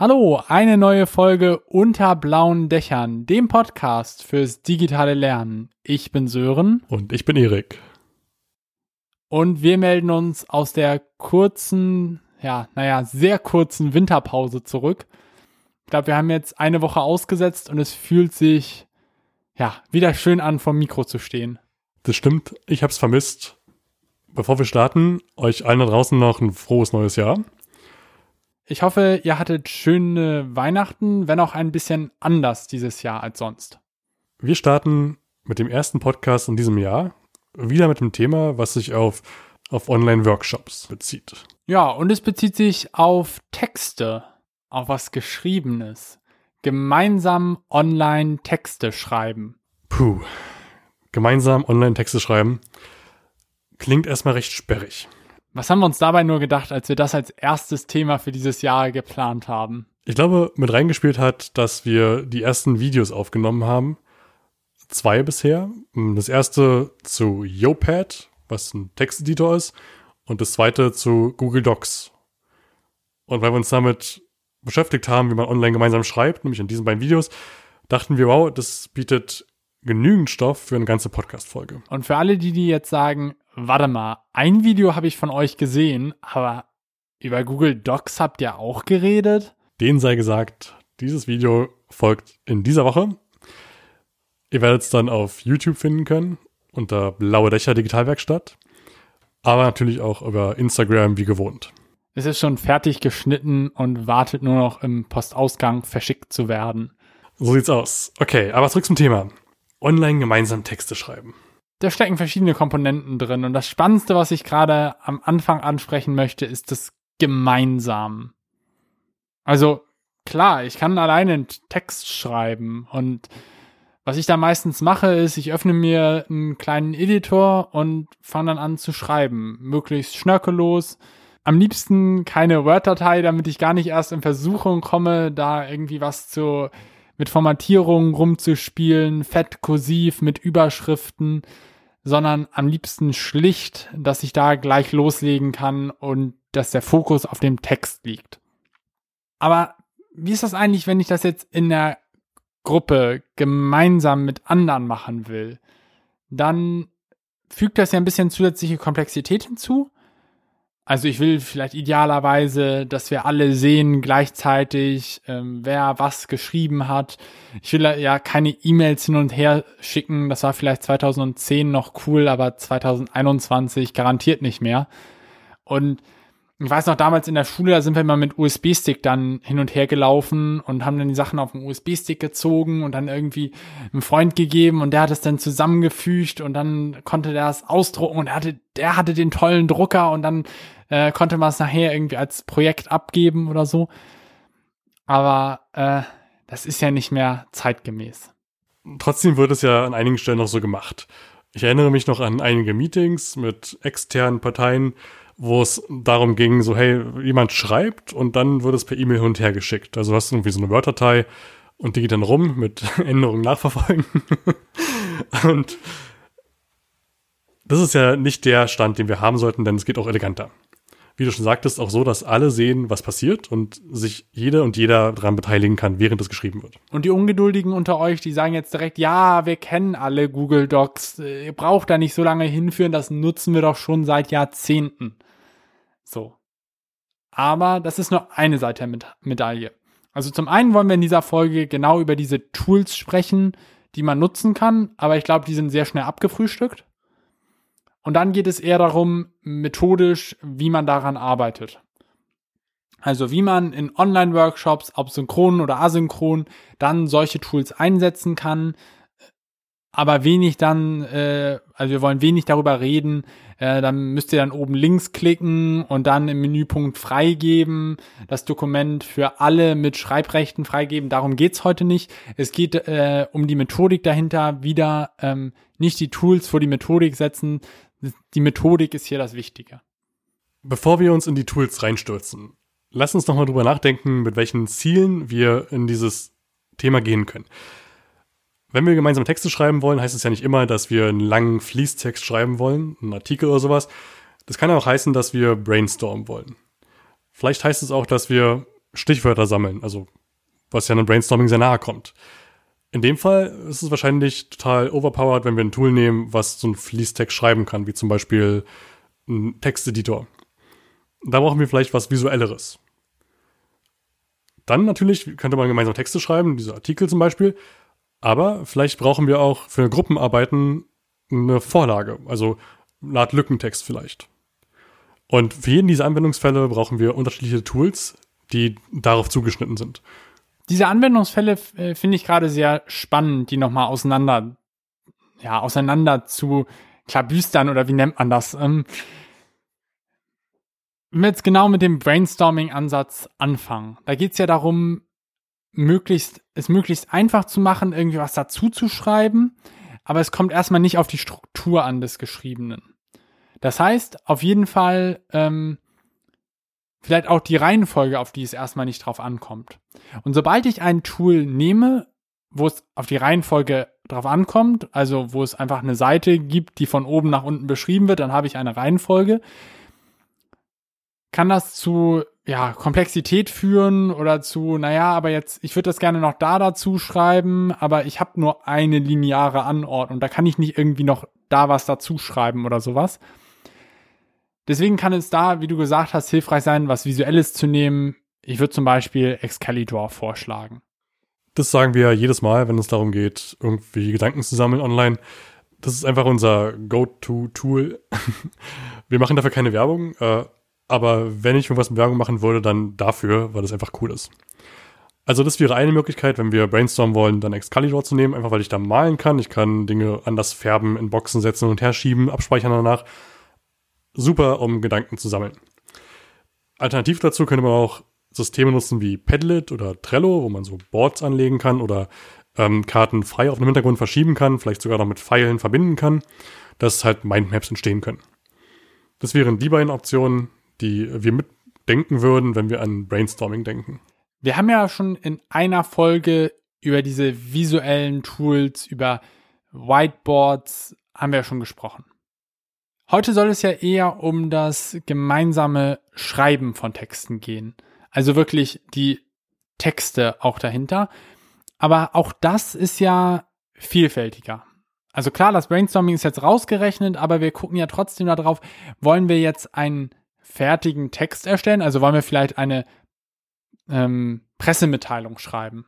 Hallo, eine neue Folge unter blauen Dächern, dem Podcast fürs digitale Lernen. Ich bin Sören. Und ich bin Erik. Und wir melden uns aus der kurzen, ja, naja, sehr kurzen Winterpause zurück. Ich glaube, wir haben jetzt eine Woche ausgesetzt und es fühlt sich, ja, wieder schön an, vom Mikro zu stehen. Das stimmt, ich hab's vermisst. Bevor wir starten, euch allen da draußen noch ein frohes neues Jahr. Ich hoffe, ihr hattet schöne Weihnachten, wenn auch ein bisschen anders dieses Jahr als sonst. Wir starten mit dem ersten Podcast in diesem Jahr wieder mit einem Thema, was sich auf, auf Online-Workshops bezieht. Ja, und es bezieht sich auf Texte, auf was Geschriebenes. Gemeinsam online Texte schreiben. Puh. Gemeinsam online Texte schreiben klingt erstmal recht sperrig. Was haben wir uns dabei nur gedacht, als wir das als erstes Thema für dieses Jahr geplant haben? Ich glaube, mit reingespielt hat, dass wir die ersten Videos aufgenommen haben. Zwei bisher. Das erste zu Yopad, was ein Texteditor ist, und das zweite zu Google Docs. Und weil wir uns damit beschäftigt haben, wie man online gemeinsam schreibt, nämlich in diesen beiden Videos, dachten wir, wow, das bietet genügend Stoff für eine ganze Podcast-Folge. Und für alle, die, die jetzt sagen, warte mal, ein Video habe ich von euch gesehen, aber über Google Docs habt ihr auch geredet? Den sei gesagt, dieses Video folgt in dieser Woche. Ihr werdet es dann auf YouTube finden können, unter Blaue Dächer Digitalwerkstatt. Aber natürlich auch über Instagram wie gewohnt. Es ist schon fertig geschnitten und wartet nur noch im Postausgang verschickt zu werden. So sieht's aus. Okay, aber zurück zum Thema. Online gemeinsam Texte schreiben da stecken verschiedene Komponenten drin. Und das Spannendste, was ich gerade am Anfang ansprechen möchte, ist das gemeinsam. Also klar, ich kann alleine einen Text schreiben und was ich da meistens mache, ist, ich öffne mir einen kleinen Editor und fange dann an zu schreiben. Möglichst schnörkellos. Am liebsten keine Word-Datei, damit ich gar nicht erst in Versuchung komme, da irgendwie was zu, mit Formatierungen rumzuspielen, fett, kursiv, mit Überschriften sondern am liebsten schlicht, dass ich da gleich loslegen kann und dass der Fokus auf dem Text liegt. Aber wie ist das eigentlich, wenn ich das jetzt in der Gruppe gemeinsam mit anderen machen will? Dann fügt das ja ein bisschen zusätzliche Komplexität hinzu. Also ich will vielleicht idealerweise, dass wir alle sehen gleichzeitig, ähm, wer was geschrieben hat. Ich will ja keine E-Mails hin und her schicken. Das war vielleicht 2010 noch cool, aber 2021 garantiert nicht mehr. Und ich weiß noch, damals in der Schule, da sind wir immer mit USB-Stick dann hin und her gelaufen und haben dann die Sachen auf dem USB-Stick gezogen und dann irgendwie einem Freund gegeben und der hat es dann zusammengefügt und dann konnte der es ausdrucken und er hatte, der hatte den tollen Drucker und dann äh, konnte man es nachher irgendwie als Projekt abgeben oder so. Aber äh, das ist ja nicht mehr zeitgemäß. Trotzdem wird es ja an einigen Stellen noch so gemacht. Ich erinnere mich noch an einige Meetings mit externen Parteien, wo es darum ging, so, hey, jemand schreibt und dann wird es per E-Mail hin und her geschickt. Also hast du irgendwie so eine Word-Datei und die geht dann rum mit Änderungen nachverfolgen. und das ist ja nicht der Stand, den wir haben sollten, denn es geht auch eleganter. Wie du schon sagtest, auch so, dass alle sehen, was passiert und sich jede und jeder daran beteiligen kann, während es geschrieben wird. Und die Ungeduldigen unter euch, die sagen jetzt direkt, ja, wir kennen alle Google Docs, ihr braucht da nicht so lange hinführen, das nutzen wir doch schon seit Jahrzehnten. So. Aber das ist nur eine Seite der Medaille. Also zum einen wollen wir in dieser Folge genau über diese Tools sprechen, die man nutzen kann, aber ich glaube, die sind sehr schnell abgefrühstückt. Und dann geht es eher darum, methodisch, wie man daran arbeitet. Also wie man in Online-Workshops, ob synchron oder asynchron, dann solche Tools einsetzen kann, aber wenig dann, äh, also wir wollen wenig darüber reden, äh, dann müsst ihr dann oben links klicken und dann im Menüpunkt freigeben, das Dokument für alle mit Schreibrechten freigeben. Darum geht's heute nicht. Es geht äh, um die Methodik dahinter, wieder ähm, nicht die Tools vor die Methodik setzen. Die Methodik ist hier das Wichtige. Bevor wir uns in die Tools reinstürzen, lass uns nochmal drüber nachdenken, mit welchen Zielen wir in dieses Thema gehen können. Wenn wir gemeinsam Texte schreiben wollen, heißt es ja nicht immer, dass wir einen langen Fließtext schreiben wollen, einen Artikel oder sowas. Das kann auch heißen, dass wir brainstormen wollen. Vielleicht heißt es auch, dass wir Stichwörter sammeln, also was ja einem Brainstorming sehr nahe kommt. In dem Fall ist es wahrscheinlich total overpowered, wenn wir ein Tool nehmen, was so ein Fließtext schreiben kann, wie zum Beispiel ein Texteditor. Da brauchen wir vielleicht was Visuelleres. Dann natürlich könnte man gemeinsam Texte schreiben, diese Artikel zum Beispiel, aber vielleicht brauchen wir auch für Gruppenarbeiten eine Vorlage, also eine Art Lückentext vielleicht. Und für jeden dieser Anwendungsfälle brauchen wir unterschiedliche Tools, die darauf zugeschnitten sind. Diese Anwendungsfälle äh, finde ich gerade sehr spannend, die nochmal auseinander, ja, auseinander zu klabüstern oder wie nennt man das? Ähm, jetzt genau mit dem Brainstorming-Ansatz anfangen. Da geht es ja darum, möglichst, es möglichst einfach zu machen, irgendwie was dazu zu schreiben, aber es kommt erstmal nicht auf die Struktur an des Geschriebenen. Das heißt, auf jeden Fall ähm, vielleicht auch die Reihenfolge, auf die es erstmal nicht drauf ankommt. Und sobald ich ein Tool nehme, wo es auf die Reihenfolge drauf ankommt, also wo es einfach eine Seite gibt, die von oben nach unten beschrieben wird, dann habe ich eine Reihenfolge, kann das zu ja, Komplexität führen oder zu, naja, aber jetzt, ich würde das gerne noch da dazu schreiben, aber ich habe nur eine lineare Anordnung. Da kann ich nicht irgendwie noch da was dazu schreiben oder sowas. Deswegen kann es da, wie du gesagt hast, hilfreich sein, was Visuelles zu nehmen. Ich würde zum Beispiel Excalibur vorschlagen. Das sagen wir jedes Mal, wenn es darum geht, irgendwie Gedanken zu sammeln online. Das ist einfach unser Go-To-Tool. wir machen dafür keine Werbung, äh, aber wenn ich irgendwas mit Werbung machen würde, dann dafür, weil das einfach cool ist. Also das wäre eine Möglichkeit, wenn wir brainstormen wollen, dann Excalibur zu nehmen, einfach weil ich da malen kann. Ich kann Dinge anders färben, in Boxen setzen und her schieben, abspeichern danach super, um Gedanken zu sammeln. Alternativ dazu könnte man auch Systeme nutzen wie Padlet oder Trello, wo man so Boards anlegen kann oder ähm, Karten frei auf dem Hintergrund verschieben kann, vielleicht sogar noch mit Pfeilen verbinden kann, dass halt Mindmaps entstehen können. Das wären die beiden Optionen, die wir mitdenken würden, wenn wir an Brainstorming denken. Wir haben ja schon in einer Folge über diese visuellen Tools, über Whiteboards, haben wir ja schon gesprochen. Heute soll es ja eher um das gemeinsame Schreiben von Texten gehen. Also wirklich die Texte auch dahinter. Aber auch das ist ja vielfältiger. Also klar, das Brainstorming ist jetzt rausgerechnet, aber wir gucken ja trotzdem darauf, wollen wir jetzt einen fertigen Text erstellen? Also wollen wir vielleicht eine ähm, Pressemitteilung schreiben?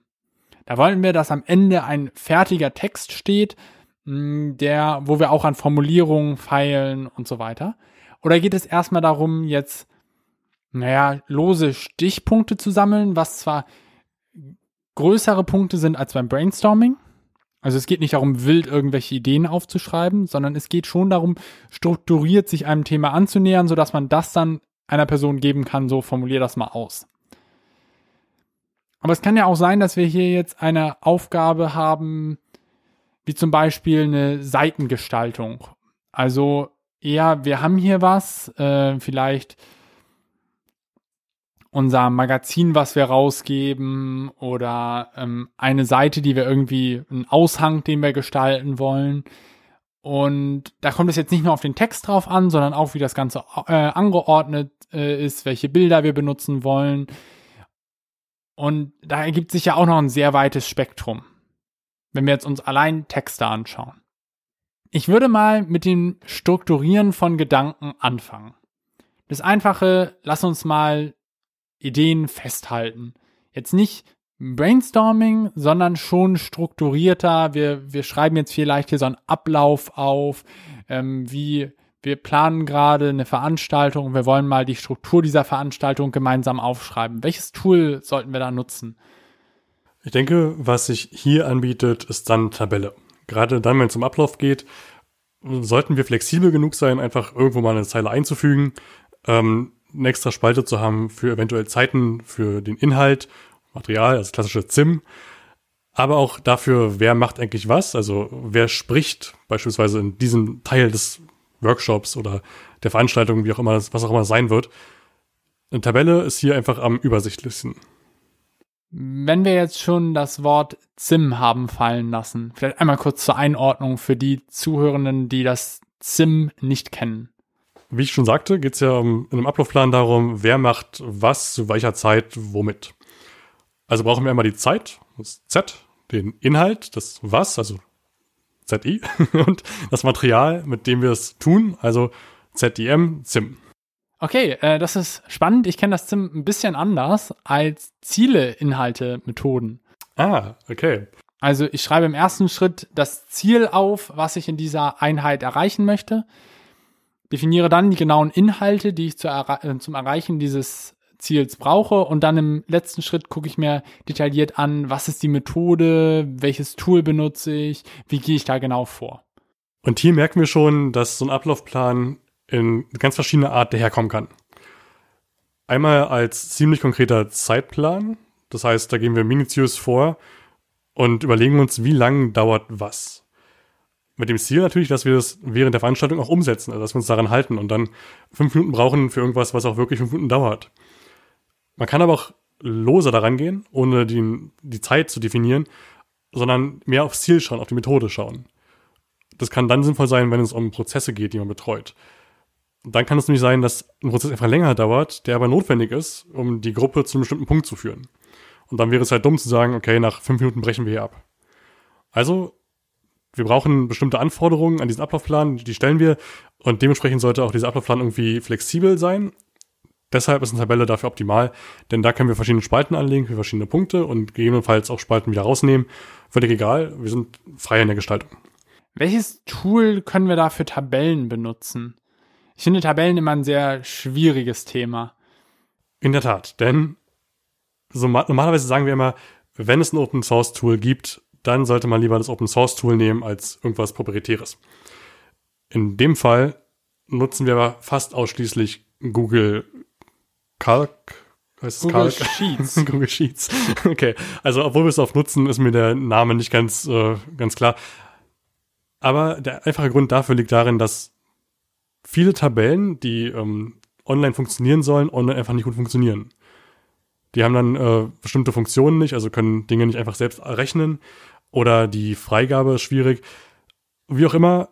Da wollen wir, dass am Ende ein fertiger Text steht, der, wo wir auch an Formulierungen feilen und so weiter? Oder geht es erstmal darum, jetzt, naja, lose Stichpunkte zu sammeln, was zwar größere Punkte sind als beim Brainstorming? Also es geht nicht darum, wild irgendwelche Ideen aufzuschreiben, sondern es geht schon darum, strukturiert sich einem Thema anzunähern, sodass man das dann einer Person geben kann, so formulier das mal aus. Aber es kann ja auch sein, dass wir hier jetzt eine Aufgabe haben, wie zum Beispiel eine Seitengestaltung. Also eher, wir haben hier was, äh, vielleicht unser Magazin, was wir rausgeben oder ähm, eine Seite, die wir irgendwie, einen Aushang, den wir gestalten wollen. Und da kommt es jetzt nicht nur auf den Text drauf an, sondern auch, wie das Ganze äh, angeordnet äh, ist, welche Bilder wir benutzen wollen. Und da ergibt sich ja auch noch ein sehr weites Spektrum wenn wir jetzt uns allein Texte anschauen. Ich würde mal mit dem Strukturieren von Gedanken anfangen. Das einfache, lass uns mal Ideen festhalten. Jetzt nicht Brainstorming, sondern schon strukturierter. Wir, wir schreiben jetzt vielleicht hier so einen Ablauf auf, ähm, wie wir planen gerade eine Veranstaltung wir wollen mal die Struktur dieser Veranstaltung gemeinsam aufschreiben. Welches Tool sollten wir da nutzen? Ich denke, was sich hier anbietet, ist dann Tabelle. Gerade dann, wenn es um Ablauf geht, sollten wir flexibel genug sein, einfach irgendwo mal eine Zeile einzufügen, ähm, eine extra Spalte zu haben für eventuell Zeiten für den Inhalt, Material, also klassische ZIM, aber auch dafür, wer macht eigentlich was, also wer spricht beispielsweise in diesem Teil des Workshops oder der Veranstaltung, wie auch immer, was auch immer sein wird. Eine Tabelle ist hier einfach am übersichtlichsten. Wenn wir jetzt schon das Wort ZIM haben fallen lassen, vielleicht einmal kurz zur Einordnung für die Zuhörenden, die das ZIM nicht kennen. Wie ich schon sagte, geht es ja um, in einem Ablaufplan darum, wer macht was zu welcher Zeit womit. Also brauchen wir einmal die Zeit, das Z, den Inhalt, das Was, also ZI, und das Material, mit dem wir es tun, also ZIM, ZIM. Okay, äh, das ist spannend. Ich kenne das ZIM ein bisschen anders als Ziele, Inhalte, Methoden. Ah, okay. Also ich schreibe im ersten Schritt das Ziel auf, was ich in dieser Einheit erreichen möchte, definiere dann die genauen Inhalte, die ich zu erre äh, zum Erreichen dieses Ziels brauche und dann im letzten Schritt gucke ich mir detailliert an, was ist die Methode, welches Tool benutze ich, wie gehe ich da genau vor. Und hier merken wir schon, dass so ein Ablaufplan in ganz verschiedene Art daherkommen kann. Einmal als ziemlich konkreter Zeitplan, das heißt, da gehen wir minutiös vor und überlegen uns, wie lang dauert was. Mit dem Ziel natürlich, dass wir das während der Veranstaltung auch umsetzen, also dass wir uns daran halten und dann fünf Minuten brauchen für irgendwas, was auch wirklich fünf Minuten dauert. Man kann aber auch loser daran gehen, ohne die, die Zeit zu definieren, sondern mehr aufs Ziel schauen, auf die Methode schauen. Das kann dann sinnvoll sein, wenn es um Prozesse geht, die man betreut. Dann kann es nämlich sein, dass ein Prozess einfach länger dauert, der aber notwendig ist, um die Gruppe zu einem bestimmten Punkt zu führen. Und dann wäre es halt dumm zu sagen, okay, nach fünf Minuten brechen wir hier ab. Also, wir brauchen bestimmte Anforderungen an diesen Ablaufplan, die stellen wir. Und dementsprechend sollte auch dieser Ablaufplan irgendwie flexibel sein. Deshalb ist eine Tabelle dafür optimal, denn da können wir verschiedene Spalten anlegen für verschiedene Punkte und gegebenenfalls auch Spalten wieder rausnehmen. Völlig egal, wir sind frei in der Gestaltung. Welches Tool können wir da für Tabellen benutzen? Ich finde Tabellen immer ein sehr schwieriges Thema. In der Tat, denn so normalerweise sagen wir immer, wenn es ein Open Source Tool gibt, dann sollte man lieber das Open Source Tool nehmen als irgendwas proprietäres. In dem Fall nutzen wir aber fast ausschließlich Google Calc. Heißt Google Calc? Sheets. Google Sheets. Okay. Also, obwohl wir es oft nutzen, ist mir der Name nicht ganz, äh, ganz klar. Aber der einfache Grund dafür liegt darin, dass viele Tabellen, die ähm, online funktionieren sollen, online einfach nicht gut funktionieren. Die haben dann äh, bestimmte Funktionen nicht, also können Dinge nicht einfach selbst rechnen oder die Freigabe ist schwierig. Wie auch immer,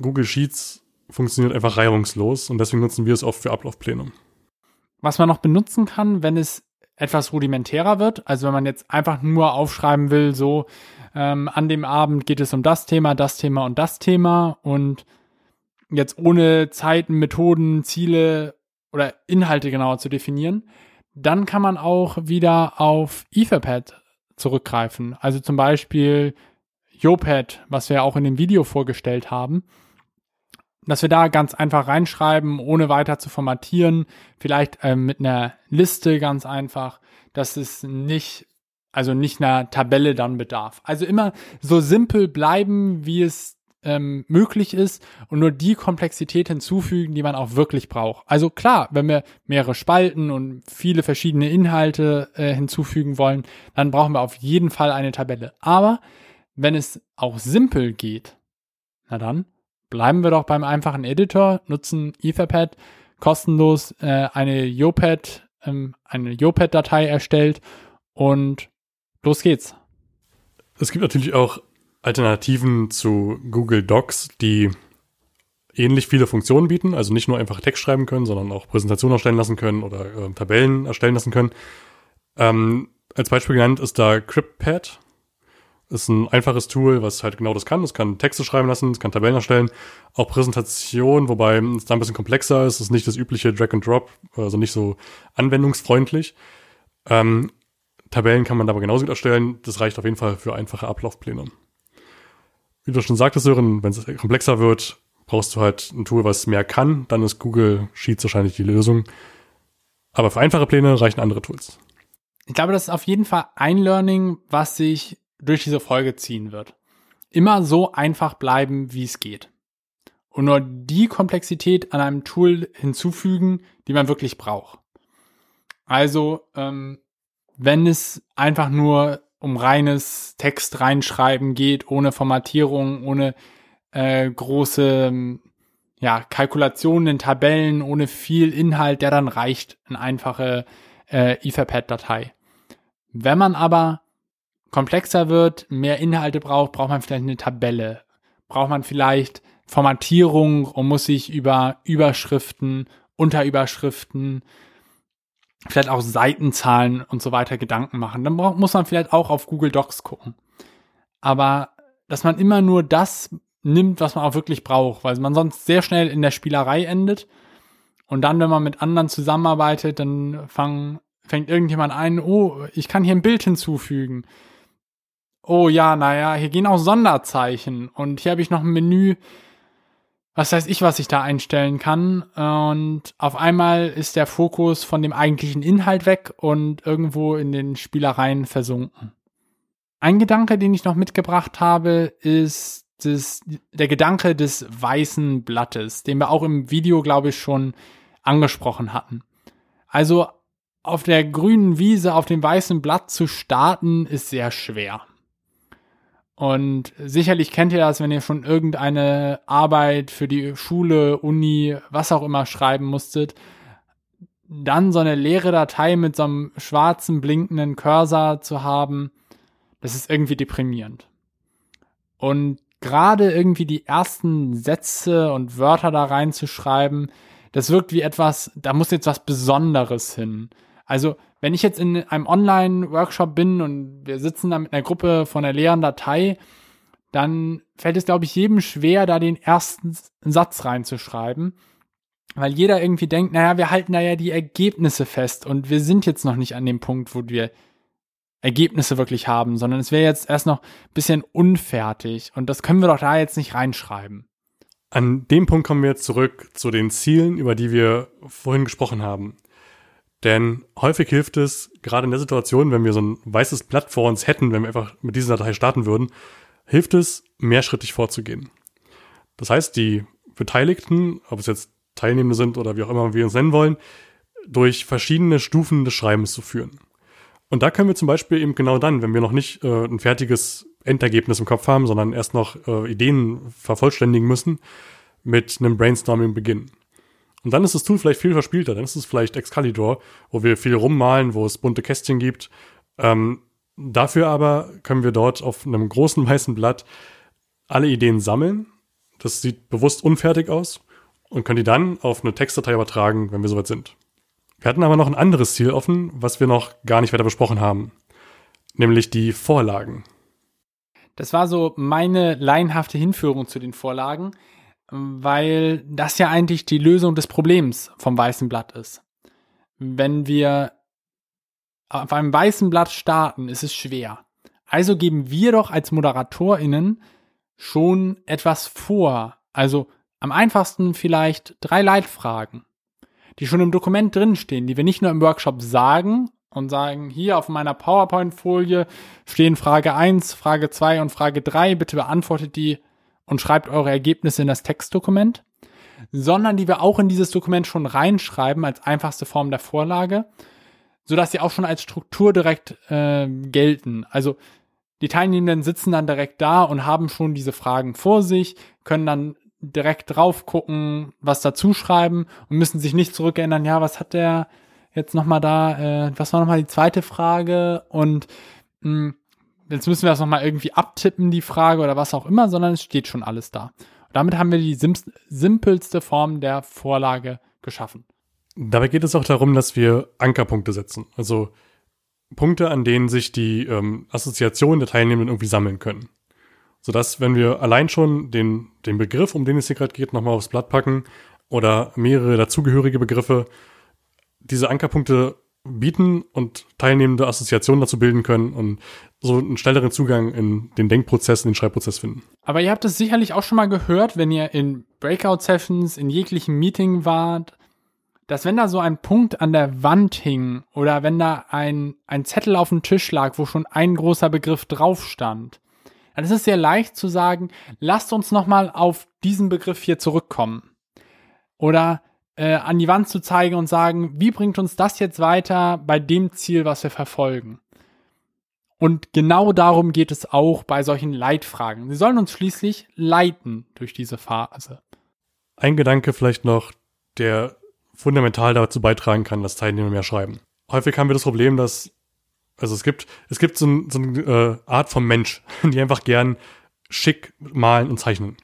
Google Sheets funktioniert einfach reibungslos und deswegen nutzen wir es oft für Ablaufpläne. Was man noch benutzen kann, wenn es etwas rudimentärer wird, also wenn man jetzt einfach nur aufschreiben will, so ähm, an dem Abend geht es um das Thema, das Thema und das Thema und jetzt ohne Zeiten, Methoden, Ziele oder Inhalte genauer zu definieren, dann kann man auch wieder auf Etherpad zurückgreifen. Also zum Beispiel Yopad, was wir auch in dem Video vorgestellt haben, dass wir da ganz einfach reinschreiben, ohne weiter zu formatieren, vielleicht ähm, mit einer Liste ganz einfach, dass es nicht, also nicht einer Tabelle dann bedarf. Also immer so simpel bleiben, wie es ähm, möglich ist und nur die Komplexität hinzufügen, die man auch wirklich braucht. Also klar, wenn wir mehrere Spalten und viele verschiedene Inhalte äh, hinzufügen wollen, dann brauchen wir auf jeden Fall eine Tabelle. Aber wenn es auch simpel geht, na dann bleiben wir doch beim einfachen Editor, nutzen Etherpad kostenlos äh, eine Yopad, ähm, eine Yopad-Datei erstellt und los geht's. Es gibt natürlich auch Alternativen zu Google Docs, die ähnlich viele Funktionen bieten, also nicht nur einfach Text schreiben können, sondern auch Präsentationen erstellen lassen können oder äh, Tabellen erstellen lassen können. Ähm, als Beispiel genannt ist da CryptPad. Ist ein einfaches Tool, was halt genau das kann. Es kann Texte schreiben lassen, es kann Tabellen erstellen, auch Präsentation, wobei es da ein bisschen komplexer ist. Es ist nicht das übliche Drag and Drop, also nicht so anwendungsfreundlich. Ähm, Tabellen kann man aber genauso gut erstellen. Das reicht auf jeden Fall für einfache Ablaufpläne wie du schon sagtest, Sören, wenn es komplexer wird, brauchst du halt ein Tool, was mehr kann. Dann ist Google Sheets wahrscheinlich die Lösung. Aber für einfache Pläne reichen andere Tools. Ich glaube, das ist auf jeden Fall ein Learning, was sich durch diese Folge ziehen wird. Immer so einfach bleiben, wie es geht. Und nur die Komplexität an einem Tool hinzufügen, die man wirklich braucht. Also, ähm, wenn es einfach nur um reines Text reinschreiben geht, ohne Formatierung, ohne äh, große ja, Kalkulationen in Tabellen, ohne viel Inhalt, der dann reicht, eine einfache äh, Etherpad-Datei. Wenn man aber komplexer wird, mehr Inhalte braucht, braucht man vielleicht eine Tabelle, braucht man vielleicht Formatierung und muss sich über Überschriften, Unterüberschriften, vielleicht auch Seitenzahlen und so weiter Gedanken machen. Dann muss man vielleicht auch auf Google Docs gucken. Aber dass man immer nur das nimmt, was man auch wirklich braucht, weil man sonst sehr schnell in der Spielerei endet. Und dann, wenn man mit anderen zusammenarbeitet, dann fang, fängt irgendjemand ein, oh, ich kann hier ein Bild hinzufügen. Oh ja, naja, hier gehen auch Sonderzeichen. Und hier habe ich noch ein Menü, was weiß ich, was ich da einstellen kann. Und auf einmal ist der Fokus von dem eigentlichen Inhalt weg und irgendwo in den Spielereien versunken. Ein Gedanke, den ich noch mitgebracht habe, ist das, der Gedanke des weißen Blattes, den wir auch im Video, glaube ich, schon angesprochen hatten. Also auf der grünen Wiese auf dem weißen Blatt zu starten, ist sehr schwer. Und sicherlich kennt ihr das, wenn ihr schon irgendeine Arbeit für die Schule, Uni, was auch immer schreiben musstet, dann so eine leere Datei mit so einem schwarzen blinkenden Cursor zu haben, das ist irgendwie deprimierend. Und gerade irgendwie die ersten Sätze und Wörter da reinzuschreiben, das wirkt wie etwas, da muss jetzt was Besonderes hin. Also, wenn ich jetzt in einem Online-Workshop bin und wir sitzen da mit einer Gruppe von einer leeren Datei, dann fällt es, glaube ich, jedem schwer, da den ersten Satz reinzuschreiben. Weil jeder irgendwie denkt, naja, wir halten da ja die Ergebnisse fest und wir sind jetzt noch nicht an dem Punkt, wo wir Ergebnisse wirklich haben, sondern es wäre jetzt erst noch ein bisschen unfertig und das können wir doch da jetzt nicht reinschreiben. An dem Punkt kommen wir jetzt zurück zu den Zielen, über die wir vorhin gesprochen haben. Denn häufig hilft es, gerade in der Situation, wenn wir so ein weißes Blatt vor uns hätten, wenn wir einfach mit dieser Datei starten würden, hilft es, mehrschrittig vorzugehen. Das heißt, die Beteiligten, ob es jetzt Teilnehmende sind oder wie auch immer wir uns nennen wollen, durch verschiedene Stufen des Schreibens zu führen. Und da können wir zum Beispiel eben genau dann, wenn wir noch nicht äh, ein fertiges Endergebnis im Kopf haben, sondern erst noch äh, Ideen vervollständigen müssen, mit einem Brainstorming beginnen. Und dann ist das Tool vielleicht viel verspielter. Dann ist es vielleicht Excalibur, wo wir viel rummalen, wo es bunte Kästchen gibt. Ähm, dafür aber können wir dort auf einem großen weißen Blatt alle Ideen sammeln. Das sieht bewusst unfertig aus und können die dann auf eine Textdatei übertragen, wenn wir soweit sind. Wir hatten aber noch ein anderes Ziel offen, was wir noch gar nicht weiter besprochen haben, nämlich die Vorlagen. Das war so meine laienhafte Hinführung zu den Vorlagen, weil das ja eigentlich die Lösung des Problems vom weißen Blatt ist. Wenn wir auf einem weißen Blatt starten, ist es schwer. Also geben wir doch als ModeratorInnen schon etwas vor. Also am einfachsten vielleicht drei Leitfragen die schon im Dokument drinstehen, die wir nicht nur im Workshop sagen und sagen, hier auf meiner PowerPoint-Folie stehen Frage 1, Frage 2 und Frage 3, bitte beantwortet die und schreibt eure Ergebnisse in das Textdokument, sondern die wir auch in dieses Dokument schon reinschreiben als einfachste Form der Vorlage, sodass sie auch schon als Struktur direkt äh, gelten. Also die Teilnehmenden sitzen dann direkt da und haben schon diese Fragen vor sich, können dann direkt drauf gucken, was dazu schreiben und müssen sich nicht zurückerinnern, ja, was hat der jetzt nochmal da, äh, was war nochmal die zweite Frage und mh, hm, jetzt müssen wir das nochmal irgendwie abtippen, die Frage oder was auch immer, sondern es steht schon alles da. Und damit haben wir die simpelste Form der Vorlage geschaffen. Dabei geht es auch darum, dass wir Ankerpunkte setzen. Also Punkte, an denen sich die ähm, Assoziationen der Teilnehmenden irgendwie sammeln können sodass, wenn wir allein schon den, den Begriff, um den es hier gerade geht, nochmal aufs Blatt packen oder mehrere dazugehörige Begriffe, diese Ankerpunkte bieten und teilnehmende Assoziationen dazu bilden können und so einen schnelleren Zugang in den Denkprozess, in den Schreibprozess finden. Aber ihr habt es sicherlich auch schon mal gehört, wenn ihr in Breakout-Sessions, in jeglichem Meeting wart, dass wenn da so ein Punkt an der Wand hing oder wenn da ein, ein Zettel auf dem Tisch lag, wo schon ein großer Begriff drauf stand, dann ist es sehr leicht zu sagen, lasst uns nochmal auf diesen Begriff hier zurückkommen. Oder äh, an die Wand zu zeigen und sagen, wie bringt uns das jetzt weiter bei dem Ziel, was wir verfolgen. Und genau darum geht es auch bei solchen Leitfragen. Sie sollen uns schließlich leiten durch diese Phase. Ein Gedanke vielleicht noch, der fundamental dazu beitragen kann, dass Teilnehmer mehr schreiben. Häufig haben wir das Problem, dass also es gibt, es gibt so, ein, so eine äh, Art von Mensch, die einfach gern schick malen und zeichnen.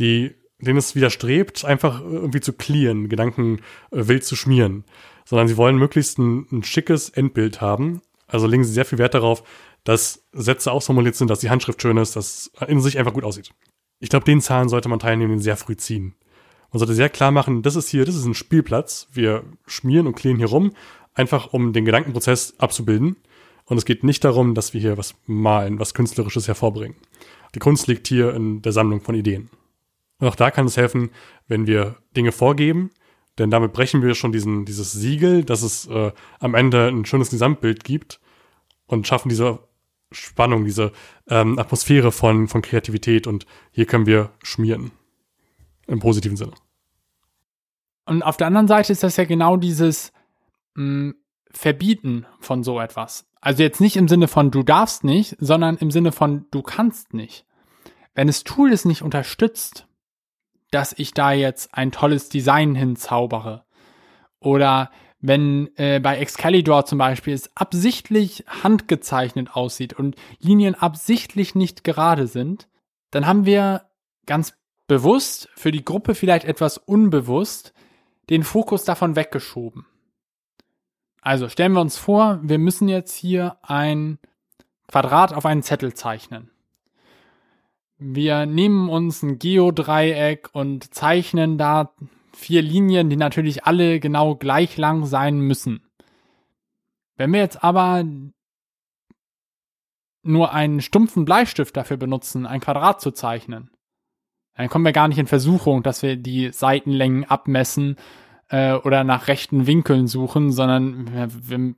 Die denen es widerstrebt, einfach irgendwie zu clearen, Gedanken äh, wild zu schmieren, sondern sie wollen möglichst ein, ein schickes Endbild haben. Also legen sie sehr viel Wert darauf, dass Sätze ausformuliert sind, dass die Handschrift schön ist, dass in sich einfach gut aussieht. Ich glaube, den Zahlen sollte man Teilnehmenden sehr früh ziehen. Man sollte sehr klar machen, das ist hier, das ist ein Spielplatz. Wir schmieren und clearen hier rum, einfach um den Gedankenprozess abzubilden. Und es geht nicht darum, dass wir hier was malen, was Künstlerisches hervorbringen. Die Kunst liegt hier in der Sammlung von Ideen. Und auch da kann es helfen, wenn wir Dinge vorgeben, denn damit brechen wir schon diesen, dieses Siegel, dass es äh, am Ende ein schönes Gesamtbild gibt und schaffen diese Spannung, diese ähm, Atmosphäre von, von Kreativität und hier können wir schmieren. Im positiven Sinne. Und auf der anderen Seite ist das ja genau dieses mh, hm, Verbieten von so etwas. Also jetzt nicht im Sinne von du darfst nicht, sondern im Sinne von du kannst nicht. Wenn das Tool es nicht unterstützt, dass ich da jetzt ein tolles Design hinzaubere oder wenn äh, bei Excalibur zum Beispiel es absichtlich handgezeichnet aussieht und Linien absichtlich nicht gerade sind, dann haben wir ganz bewusst, für die Gruppe vielleicht etwas unbewusst, den Fokus davon weggeschoben. Also stellen wir uns vor, wir müssen jetzt hier ein Quadrat auf einen Zettel zeichnen. Wir nehmen uns ein Geodreieck und zeichnen da vier Linien, die natürlich alle genau gleich lang sein müssen. Wenn wir jetzt aber nur einen stumpfen Bleistift dafür benutzen, ein Quadrat zu zeichnen, dann kommen wir gar nicht in Versuchung, dass wir die Seitenlängen abmessen äh, oder nach rechten Winkeln suchen, sondern wir, wir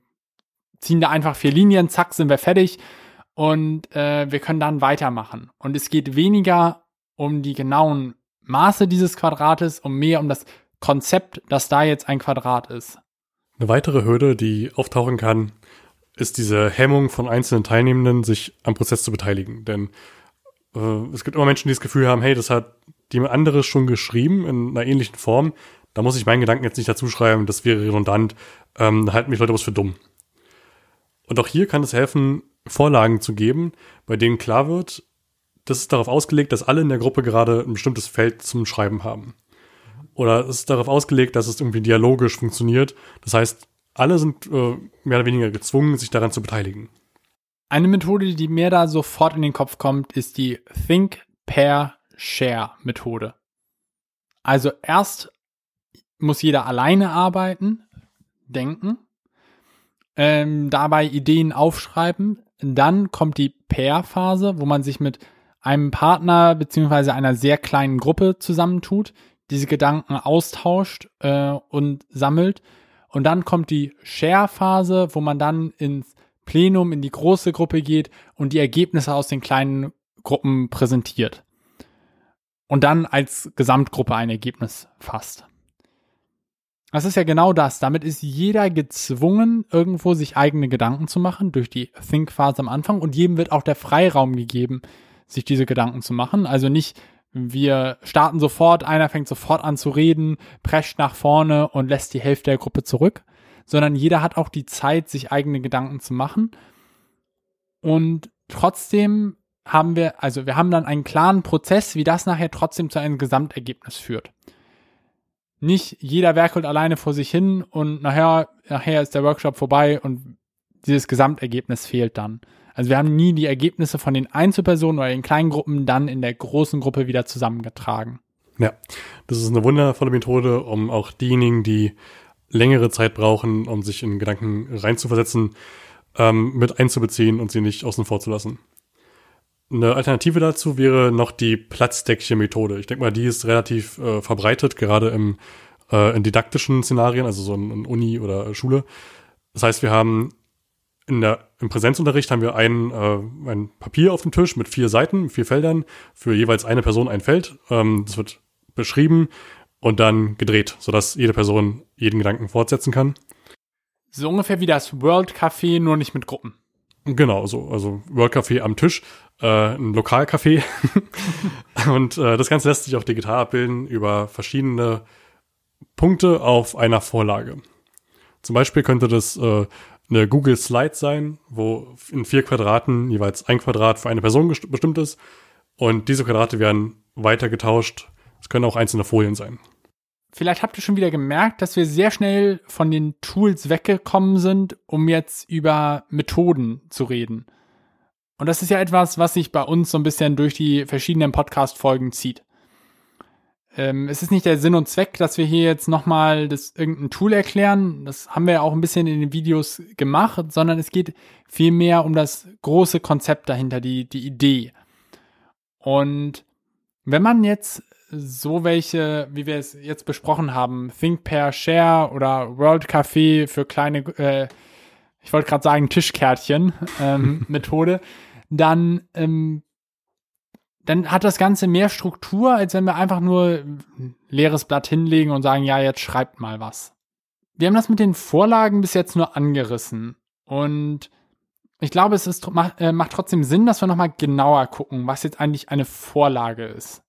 ziehen da einfach vier Linien, zack, sind wir fertig und äh, wir können dann weitermachen. Und es geht weniger um die genauen Maße dieses Quadrates und mehr um das Konzept, dass da jetzt ein Quadrat ist. Eine weitere Hürde, die auftauchen kann, ist diese Hemmung von einzelnen Teilnehmenden, sich am Prozess zu beteiligen. Denn äh, es gibt immer Menschen, die das Gefühl haben, hey, das hat jemand anderes schon geschrieben in einer ähnlichen Form. Da muss ich meinen Gedanken jetzt nicht dazu schreiben, das wäre redundant. Ähm, da halten mich Leute was für dumm. Und auch hier kann es helfen, Vorlagen zu geben, bei denen klar wird, das ist darauf ausgelegt, dass alle in der Gruppe gerade ein bestimmtes Feld zum Schreiben haben. Oder es ist darauf ausgelegt, dass es irgendwie dialogisch funktioniert. Das heißt, alle sind äh, mehr oder weniger gezwungen, sich daran zu beteiligen. Eine Methode, die mir da sofort in den Kopf kommt, ist die Think, Pair, Share Methode. Also erst muss jeder alleine arbeiten, denken, ähm, dabei Ideen aufschreiben. Dann kommt die Pair-Phase, wo man sich mit einem Partner beziehungsweise einer sehr kleinen Gruppe zusammentut, diese Gedanken austauscht äh, und sammelt. Und dann kommt die Share-Phase, wo man dann ins Plenum, in die große Gruppe geht und die Ergebnisse aus den kleinen Gruppen präsentiert. Und dann als Gesamtgruppe ein Ergebnis fasst. Das ist ja genau das. Damit ist jeder gezwungen, irgendwo sich eigene Gedanken zu machen durch die Think-Phase am Anfang und jedem wird auch der Freiraum gegeben, sich diese Gedanken zu machen. Also nicht, wir starten sofort, einer fängt sofort an zu reden, prescht nach vorne und lässt die Hälfte der Gruppe zurück, sondern jeder hat auch die Zeit, sich eigene Gedanken zu machen. Und trotzdem haben wir, also wir haben dann einen klaren Prozess, wie das nachher trotzdem zu einem Gesamtergebnis führt nicht jeder werkelt alleine vor sich hin und nachher, nachher ist der Workshop vorbei und dieses Gesamtergebnis fehlt dann. Also wir haben nie die Ergebnisse von den Einzelpersonen oder den kleinen Gruppen dann in der großen Gruppe wieder zusammengetragen. Ja, das ist eine wundervolle Methode, um auch diejenigen, die längere Zeit brauchen, um sich in Gedanken reinzuversetzen, ähm, mit einzubeziehen und sie nicht außen vor zu lassen. Eine Alternative dazu wäre noch die Platzdeckchen-Methode. Ich denke mal, die ist relativ äh, verbreitet, gerade im, äh, in didaktischen Szenarien, also so in, in Uni oder Schule. Das heißt, wir haben in der, im Präsenzunterricht haben wir ein, äh, ein Papier auf dem Tisch mit vier Seiten, vier Feldern, für jeweils eine Person ein Feld. Ähm, das wird beschrieben und dann gedreht, sodass jede Person jeden Gedanken fortsetzen kann. So ungefähr wie das World Café, nur nicht mit Gruppen. Genau, so, also World Café am Tisch, äh, ein Lokalcafé. und äh, das Ganze lässt sich auch digital abbilden über verschiedene Punkte auf einer Vorlage. Zum Beispiel könnte das äh, eine Google Slide sein, wo in vier Quadraten jeweils ein Quadrat für eine Person bestimmt ist. Und diese Quadrate werden weiter getauscht Es können auch einzelne Folien sein. Vielleicht habt ihr schon wieder gemerkt, dass wir sehr schnell von den Tools weggekommen sind, um jetzt über Methoden zu reden. Und das ist ja etwas, was sich bei uns so ein bisschen durch die verschiedenen Podcast-Folgen zieht. Ähm, es ist nicht der Sinn und Zweck, dass wir hier jetzt nochmal das irgendein Tool erklären. Das haben wir ja auch ein bisschen in den Videos gemacht, sondern es geht vielmehr um das große Konzept dahinter, die, die Idee. Und wenn man jetzt so welche, wie wir es jetzt besprochen haben, Think Pair Share oder World Café für kleine, äh, ich wollte gerade sagen Tischkärtchen ähm, Methode, dann ähm, dann hat das Ganze mehr Struktur, als wenn wir einfach nur ein leeres Blatt hinlegen und sagen, ja, jetzt schreibt mal was. Wir haben das mit den Vorlagen bis jetzt nur angerissen und ich glaube, es ist, äh, macht trotzdem Sinn, dass wir nochmal genauer gucken, was jetzt eigentlich eine Vorlage ist.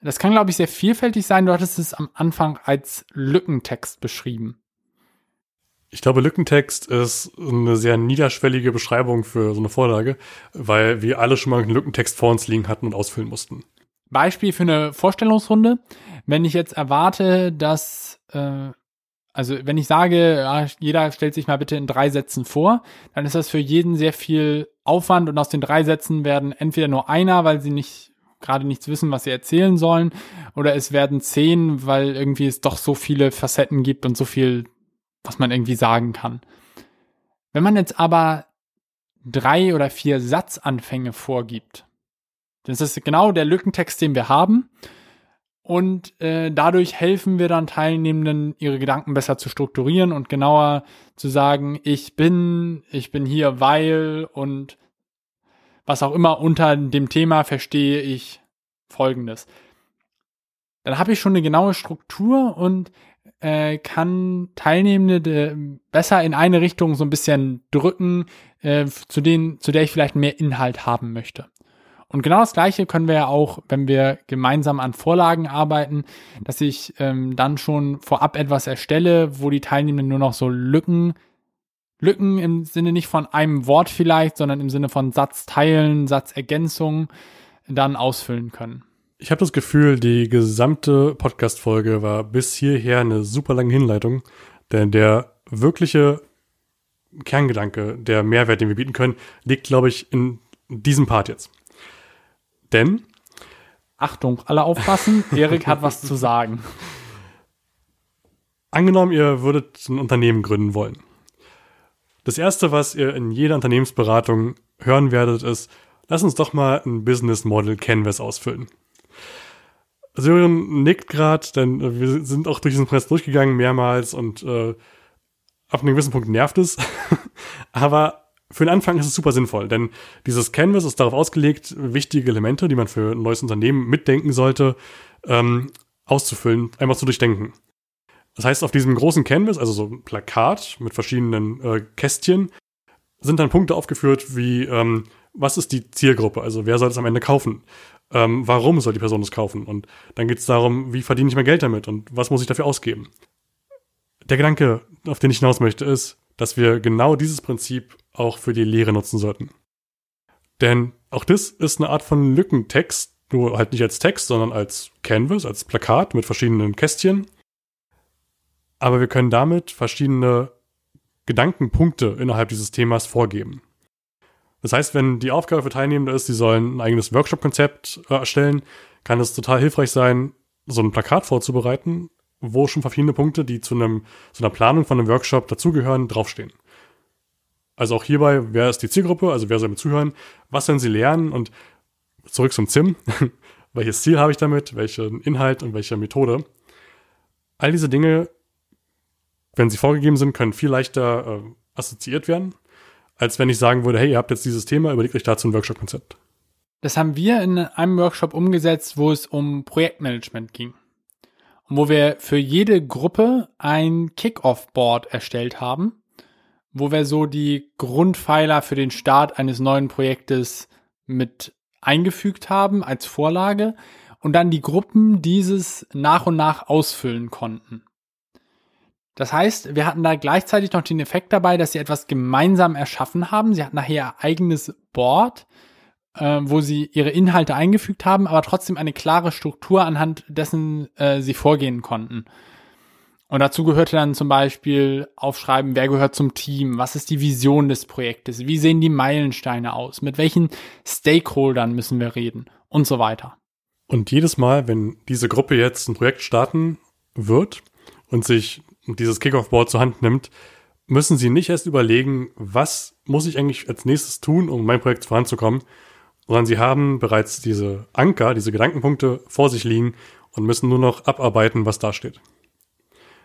Das kann, glaube ich, sehr vielfältig sein. Du hattest es am Anfang als Lückentext beschrieben. Ich glaube, Lückentext ist eine sehr niederschwellige Beschreibung für so eine Vorlage, weil wir alle schon mal einen Lückentext vor uns liegen hatten und ausfüllen mussten. Beispiel für eine Vorstellungsrunde. Wenn ich jetzt erwarte, dass, äh, also wenn ich sage, ja, jeder stellt sich mal bitte in drei Sätzen vor, dann ist das für jeden sehr viel Aufwand und aus den drei Sätzen werden entweder nur einer, weil sie nicht gerade nichts wissen, was sie erzählen sollen, oder es werden zehn, weil irgendwie es doch so viele Facetten gibt und so viel was man irgendwie sagen kann. Wenn man jetzt aber drei oder vier Satzanfänge vorgibt, das ist genau der Lückentext, den wir haben. Und äh, dadurch helfen wir dann Teilnehmenden, ihre Gedanken besser zu strukturieren und genauer zu sagen, ich bin, ich bin hier, weil und was auch immer unter dem Thema verstehe ich Folgendes. Dann habe ich schon eine genaue Struktur und äh, kann Teilnehmende besser in eine Richtung so ein bisschen drücken, äh, zu, denen, zu der ich vielleicht mehr Inhalt haben möchte. Und genau das Gleiche können wir ja auch, wenn wir gemeinsam an Vorlagen arbeiten, dass ich ähm, dann schon vorab etwas erstelle, wo die Teilnehmenden nur noch so Lücken, Lücken im Sinne nicht von einem Wort vielleicht, sondern im Sinne von Satzteilen, Satzergänzungen dann ausfüllen können. Ich habe das Gefühl, die gesamte Podcast-Folge war bis hierher eine super lange Hinleitung, denn der wirkliche Kerngedanke, der Mehrwert, den wir bieten können, liegt, glaube ich, in diesem Part jetzt. Denn Achtung, alle aufpassen, Erik hat was zu sagen. Angenommen, ihr würdet ein Unternehmen gründen wollen. Das erste, was ihr in jeder Unternehmensberatung hören werdet, ist, lass uns doch mal ein Business Model Canvas ausfüllen. Sören nickt gerade, denn äh, wir sind auch durch diesen Press durchgegangen mehrmals und äh, ab einem gewissen Punkt nervt es. Aber für den Anfang ist es super sinnvoll, denn dieses Canvas ist darauf ausgelegt, wichtige Elemente, die man für ein neues Unternehmen mitdenken sollte, ähm, auszufüllen, einmal zu durchdenken. Das heißt, auf diesem großen Canvas, also so ein Plakat mit verschiedenen äh, Kästchen, sind dann Punkte aufgeführt wie, ähm, was ist die Zielgruppe, also wer soll es am Ende kaufen? Ähm, warum soll die Person das kaufen? Und dann geht es darum, wie verdiene ich mehr Geld damit und was muss ich dafür ausgeben? Der Gedanke, auf den ich hinaus möchte, ist, dass wir genau dieses Prinzip auch für die Lehre nutzen sollten. Denn auch das ist eine Art von Lückentext, nur halt nicht als Text, sondern als Canvas, als Plakat mit verschiedenen Kästchen. Aber wir können damit verschiedene Gedankenpunkte innerhalb dieses Themas vorgeben. Das heißt, wenn die Aufgabe für Teilnehmende ist, sie sollen ein eigenes Workshop-Konzept äh, erstellen, kann es total hilfreich sein, so ein Plakat vorzubereiten, wo schon verschiedene Punkte, die zu einem, zu einer Planung von einem Workshop dazugehören, draufstehen. Also auch hierbei, wer ist die Zielgruppe, also wer soll mir zuhören, was sollen sie lernen und zurück zum ZIM, welches Ziel habe ich damit, welchen Inhalt und welche Methode. All diese Dinge, wenn sie vorgegeben sind, können viel leichter äh, assoziiert werden als wenn ich sagen würde, hey, ihr habt jetzt dieses Thema, überlegt euch dazu ein Workshop-Konzept. Das haben wir in einem Workshop umgesetzt, wo es um Projektmanagement ging. Und wo wir für jede Gruppe ein Kick-Off-Board erstellt haben, wo wir so die Grundpfeiler für den Start eines neuen Projektes mit eingefügt haben als Vorlage und dann die Gruppen dieses nach und nach ausfüllen konnten. Das heißt, wir hatten da gleichzeitig noch den Effekt dabei, dass sie etwas gemeinsam erschaffen haben. Sie hatten nachher ihr eigenes Board, äh, wo sie ihre Inhalte eingefügt haben, aber trotzdem eine klare Struktur anhand dessen äh, sie vorgehen konnten. Und dazu gehörte dann zum Beispiel aufschreiben, wer gehört zum Team, was ist die Vision des Projektes, wie sehen die Meilensteine aus, mit welchen Stakeholdern müssen wir reden und so weiter. Und jedes Mal, wenn diese Gruppe jetzt ein Projekt starten wird und sich dieses Kickoff-Board zur Hand nimmt, müssen sie nicht erst überlegen, was muss ich eigentlich als nächstes tun, um mein Projekt voranzukommen, sondern sie haben bereits diese Anker, diese Gedankenpunkte vor sich liegen und müssen nur noch abarbeiten, was da steht.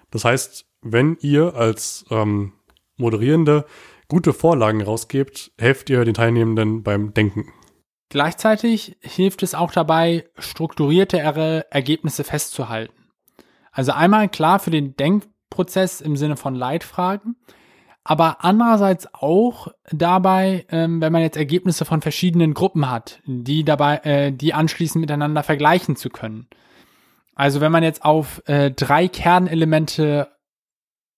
Das heißt, wenn ihr als ähm, Moderierende gute Vorlagen rausgebt, helft ihr den Teilnehmenden beim Denken. Gleichzeitig hilft es auch dabei, strukturiertere Ergebnisse festzuhalten. Also einmal klar für den Denkprozess im Sinne von Leitfragen, aber andererseits auch dabei, ähm, wenn man jetzt Ergebnisse von verschiedenen Gruppen hat, die dabei, äh, die anschließend miteinander vergleichen zu können. Also wenn man jetzt auf äh, drei Kernelemente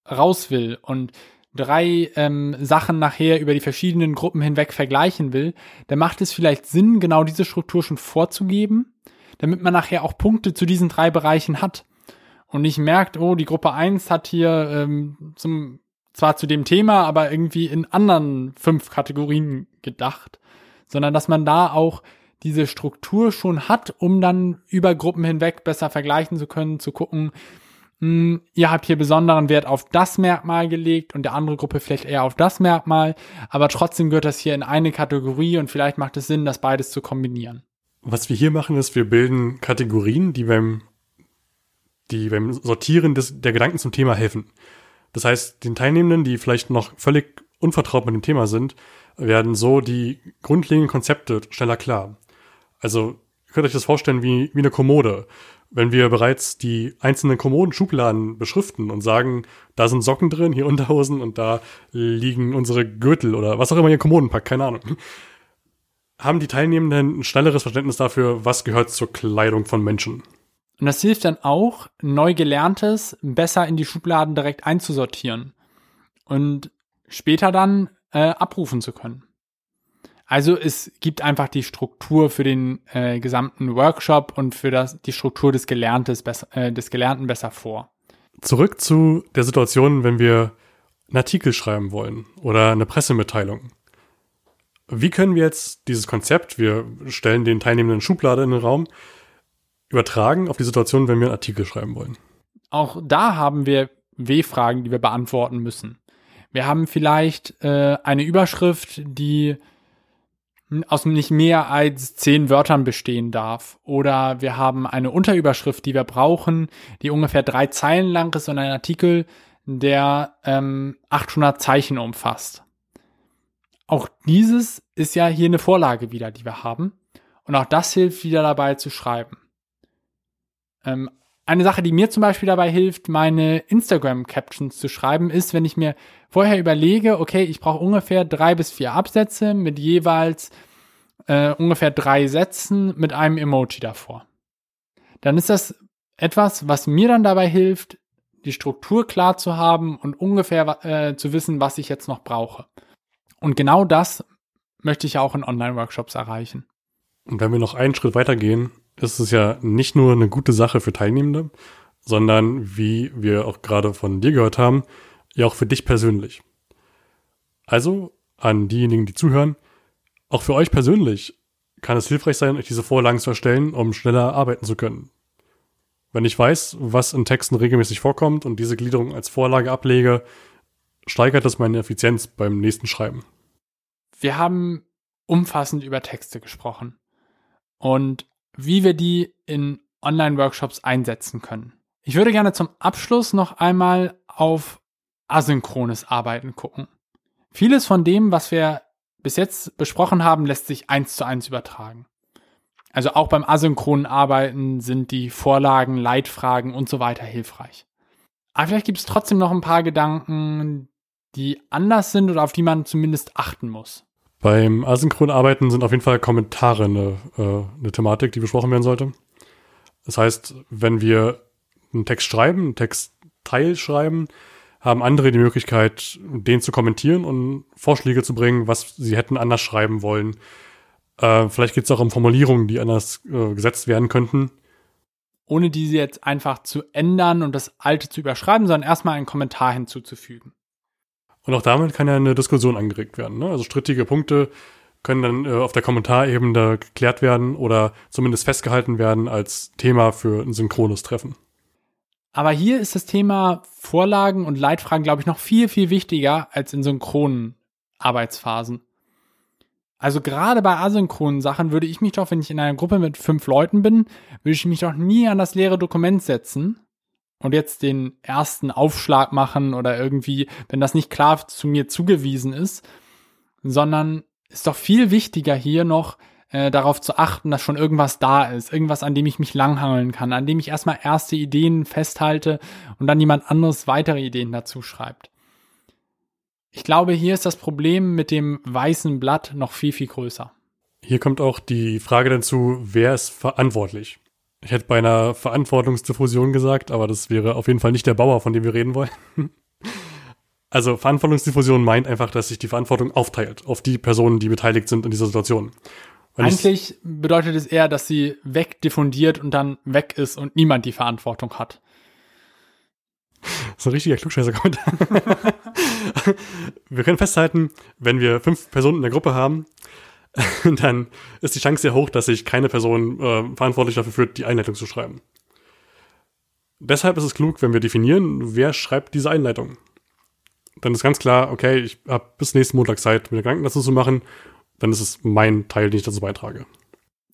raus will und drei ähm, Sachen nachher über die verschiedenen Gruppen hinweg vergleichen will, dann macht es vielleicht Sinn, genau diese Struktur schon vorzugeben, damit man nachher auch Punkte zu diesen drei Bereichen hat und nicht merkt, oh, die Gruppe eins hat hier ähm, zum, zwar zu dem Thema, aber irgendwie in anderen fünf Kategorien gedacht, sondern dass man da auch diese Struktur schon hat, um dann über Gruppen hinweg besser vergleichen zu können, zu gucken, mh, hm, ihr habt hier besonderen Wert auf das Merkmal gelegt und der andere Gruppe vielleicht eher auf das Merkmal, aber trotzdem gehört das hier in eine Kategorie und vielleicht macht es Sinn, das beides zu kombinieren. Was wir hier machen, ist, wir bilden Kategorien, die beim, die beim Sortieren des, der Gedanken zum Thema helfen. Das heißt, den Teilnehmenden, die vielleicht noch völlig unvertraut mit dem Thema sind, werden so die grundlegenden Konzepte schneller klar. Also könnt euch das vorstellen wie, wie eine Kommode. Wenn wir bereits die einzelnen Kommoden-Schubladen beschriften und sagen, da sind Socken drin, hier Unterhosen und da liegen unsere Gürtel oder was auch immer ihr Kommoden packt, keine Ahnung, haben die Teilnehmenden ein schnelleres Verständnis dafür, was gehört zur Kleidung von Menschen. Und das hilft dann auch, neu gelerntes besser in die Schubladen direkt einzusortieren und später dann äh, abrufen zu können. Also es gibt einfach die Struktur für den äh, gesamten Workshop und für das, die Struktur des, Gelerntes äh, des Gelernten besser vor. Zurück zu der Situation, wenn wir einen Artikel schreiben wollen oder eine Pressemitteilung. Wie können wir jetzt dieses Konzept, wir stellen den Teilnehmenden Schublade in den Raum, übertragen auf die Situation, wenn wir einen Artikel schreiben wollen? Auch da haben wir W-Fragen, die wir beantworten müssen. Wir haben vielleicht äh, eine Überschrift, die aus nicht mehr als zehn Wörtern bestehen darf. Oder wir haben eine Unterüberschrift, die wir brauchen, die ungefähr drei Zeilen lang ist und ein Artikel, der ähm, 800 Zeichen umfasst. Auch dieses ist ja hier eine Vorlage wieder, die wir haben. Und auch das hilft wieder dabei zu schreiben. Ähm, eine Sache, die mir zum Beispiel dabei hilft, meine Instagram-Captions zu schreiben, ist, wenn ich mir vorher überlege, okay, ich brauche ungefähr drei bis vier Absätze mit jeweils äh, ungefähr drei Sätzen mit einem Emoji davor. Dann ist das etwas, was mir dann dabei hilft, die Struktur klar zu haben und ungefähr äh, zu wissen, was ich jetzt noch brauche. Und genau das möchte ich auch in Online-Workshops erreichen. Und wenn wir noch einen Schritt weitergehen, ist es ja nicht nur eine gute Sache für Teilnehmende, sondern wie wir auch gerade von dir gehört haben, ja auch für dich persönlich. Also an diejenigen, die zuhören, auch für euch persönlich kann es hilfreich sein, euch diese Vorlagen zu erstellen, um schneller arbeiten zu können. Wenn ich weiß, was in Texten regelmäßig vorkommt und diese Gliederung als Vorlage ablege, steigert das meine Effizienz beim nächsten Schreiben. Wir haben umfassend über Texte gesprochen. Und wie wir die in Online-Workshops einsetzen können. Ich würde gerne zum Abschluss noch einmal auf asynchrones Arbeiten gucken. Vieles von dem, was wir bis jetzt besprochen haben, lässt sich eins zu eins übertragen. Also auch beim asynchronen Arbeiten sind die Vorlagen, Leitfragen und so weiter hilfreich. Aber vielleicht gibt es trotzdem noch ein paar Gedanken, die anders sind oder auf die man zumindest achten muss. Beim asynchronen Arbeiten sind auf jeden Fall Kommentare eine, äh, eine Thematik, die besprochen werden sollte. Das heißt, wenn wir einen Text schreiben, einen Textteil schreiben, haben andere die Möglichkeit, den zu kommentieren und Vorschläge zu bringen, was sie hätten anders schreiben wollen. Äh, vielleicht geht es auch um Formulierungen, die anders äh, gesetzt werden könnten. Ohne diese jetzt einfach zu ändern und das alte zu überschreiben, sondern erstmal einen Kommentar hinzuzufügen. Und auch damit kann ja eine Diskussion angeregt werden. Ne? Also strittige Punkte können dann äh, auf der Kommentarebene geklärt werden oder zumindest festgehalten werden als Thema für ein synchrones Treffen. Aber hier ist das Thema Vorlagen und Leitfragen, glaube ich, noch viel, viel wichtiger als in synchronen Arbeitsphasen. Also gerade bei asynchronen Sachen würde ich mich doch, wenn ich in einer Gruppe mit fünf Leuten bin, würde ich mich doch nie an das leere Dokument setzen und jetzt den ersten Aufschlag machen oder irgendwie, wenn das nicht klar zu mir zugewiesen ist, sondern ist doch viel wichtiger hier noch äh, darauf zu achten, dass schon irgendwas da ist, irgendwas, an dem ich mich langhangeln kann, an dem ich erstmal erste Ideen festhalte und dann jemand anderes weitere Ideen dazu schreibt. Ich glaube, hier ist das Problem mit dem weißen Blatt noch viel, viel größer. Hier kommt auch die Frage dazu, wer ist verantwortlich? Ich hätte bei einer Verantwortungsdiffusion gesagt, aber das wäre auf jeden Fall nicht der Bauer, von dem wir reden wollen. Also Verantwortungsdiffusion meint einfach, dass sich die Verantwortung aufteilt auf die Personen, die beteiligt sind in dieser Situation. Wenn Eigentlich bedeutet es eher, dass sie wegdiffundiert und dann weg ist und niemand die Verantwortung hat. Das ist ein richtiger Klugscheißer-Kommentar. wir können festhalten, wenn wir fünf Personen in der Gruppe haben, dann ist die Chance sehr hoch, dass sich keine Person äh, verantwortlich dafür fühlt, die Einleitung zu schreiben. Deshalb ist es klug, wenn wir definieren, wer schreibt diese Einleitung. Dann ist ganz klar, okay, ich habe bis nächsten Montag Zeit, mir Gedanken dazu zu machen dann ist es mein Teil, den ich dazu beitrage.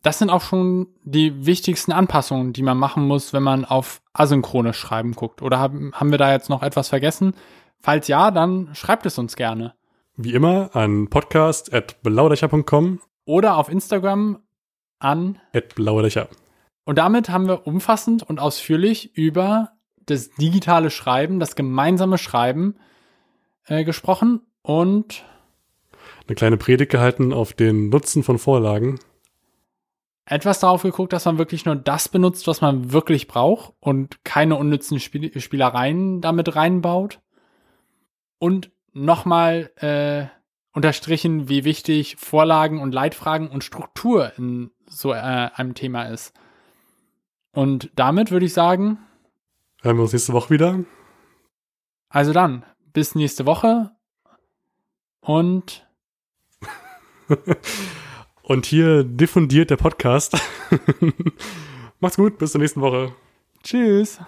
Das sind auch schon die wichtigsten Anpassungen, die man machen muss, wenn man auf asynchrone Schreiben guckt. Oder haben wir da jetzt noch etwas vergessen? Falls ja, dann schreibt es uns gerne. Wie immer an podcast.belaudercher.com oder auf Instagram an @blauerlöcher. Und damit haben wir umfassend und ausführlich über das digitale Schreiben, das gemeinsame Schreiben äh, gesprochen und eine kleine Predigt gehalten auf den Nutzen von Vorlagen. Etwas darauf geguckt, dass man wirklich nur das benutzt, was man wirklich braucht und keine unnützen Spiel Spielereien damit reinbaut. Und nochmal äh, unterstrichen, wie wichtig Vorlagen und Leitfragen und Struktur in so äh, einem Thema ist. Und damit würde ich sagen. Hören wir uns nächste Woche wieder. Also dann, bis nächste Woche und Und hier diffundiert der Podcast. Macht's gut, bis zur nächsten Woche. Tschüss.